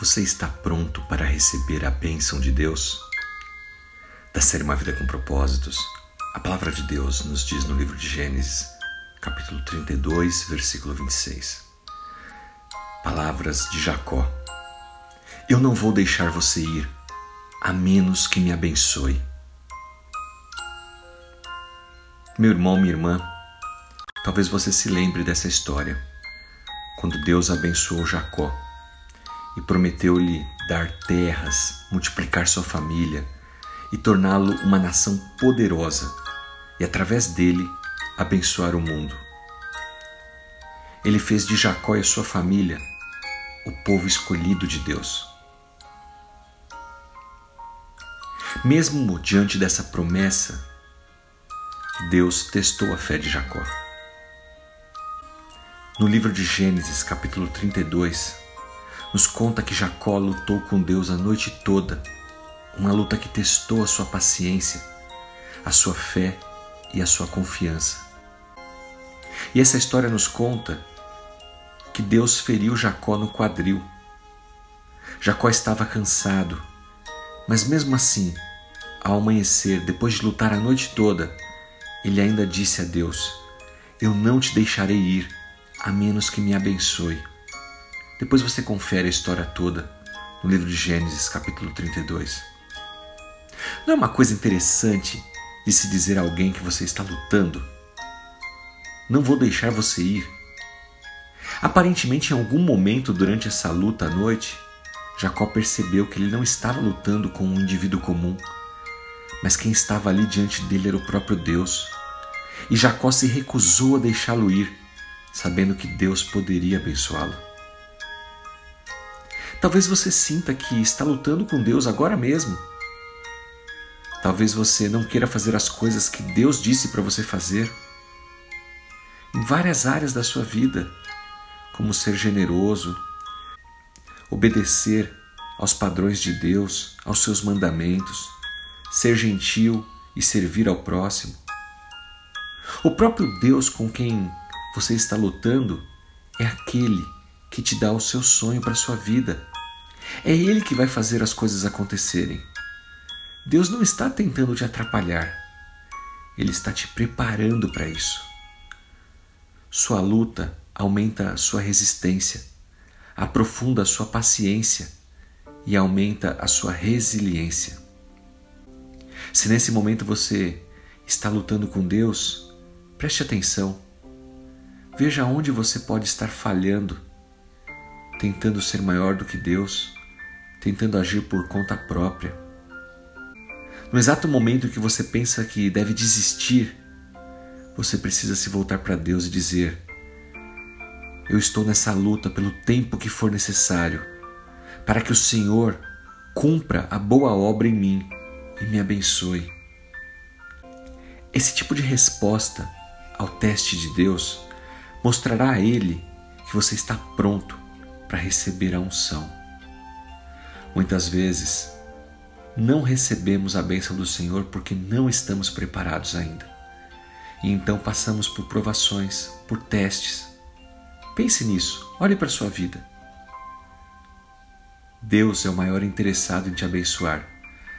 Você está pronto para receber a bênção de Deus? Da série Uma Vida com Propósitos, a palavra de Deus nos diz no livro de Gênesis, capítulo 32, versículo 26. Palavras de Jacó: Eu não vou deixar você ir, a menos que me abençoe. Meu irmão, minha irmã, talvez você se lembre dessa história, quando Deus abençoou Jacó e prometeu-lhe dar terras, multiplicar sua família e torná-lo uma nação poderosa e, através dele, abençoar o mundo. Ele fez de Jacó e a sua família o povo escolhido de Deus. Mesmo diante dessa promessa, Deus testou a fé de Jacó. No livro de Gênesis, capítulo 32, nos conta que Jacó lutou com Deus a noite toda, uma luta que testou a sua paciência, a sua fé e a sua confiança. E essa história nos conta que Deus feriu Jacó no quadril. Jacó estava cansado, mas mesmo assim, ao amanhecer, depois de lutar a noite toda, ele ainda disse a Deus: Eu não te deixarei ir, a menos que me abençoe. Depois você confere a história toda no livro de Gênesis, capítulo 32. Não é uma coisa interessante de se dizer a alguém que você está lutando? Não vou deixar você ir. Aparentemente, em algum momento durante essa luta à noite, Jacó percebeu que ele não estava lutando com um indivíduo comum, mas quem estava ali diante dele era o próprio Deus. E Jacó se recusou a deixá-lo ir, sabendo que Deus poderia abençoá-lo. Talvez você sinta que está lutando com Deus agora mesmo. Talvez você não queira fazer as coisas que Deus disse para você fazer. Em várias áreas da sua vida, como ser generoso, obedecer aos padrões de Deus, aos seus mandamentos, ser gentil e servir ao próximo. O próprio Deus com quem você está lutando é aquele que te dá o seu sonho para a sua vida. É Ele que vai fazer as coisas acontecerem. Deus não está tentando te atrapalhar, Ele está te preparando para isso. Sua luta aumenta a sua resistência, aprofunda a sua paciência e aumenta a sua resiliência. Se nesse momento você está lutando com Deus, preste atenção. Veja onde você pode estar falhando tentando ser maior do que Deus, tentando agir por conta própria. No exato momento que você pensa que deve desistir, você precisa se voltar para Deus e dizer: Eu estou nessa luta pelo tempo que for necessário, para que o Senhor cumpra a boa obra em mim e me abençoe. Esse tipo de resposta ao teste de Deus mostrará a Ele que você está pronto para receber a unção. Muitas vezes, não recebemos a bênção do Senhor porque não estamos preparados ainda. E então passamos por provações, por testes. Pense nisso, olhe para a sua vida. Deus é o maior interessado em te abençoar,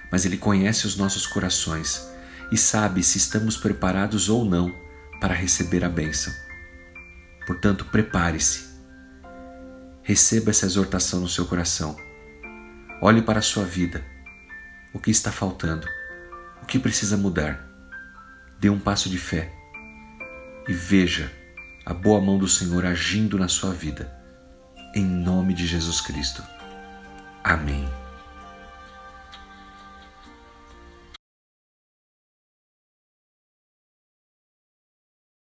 mas Ele conhece os nossos corações e sabe se estamos preparados ou não para receber a bênção. Portanto, prepare-se Receba essa exortação no seu coração. Olhe para a sua vida. O que está faltando? O que precisa mudar? Dê um passo de fé e veja a boa mão do Senhor agindo na sua vida. Em nome de Jesus Cristo. Amém.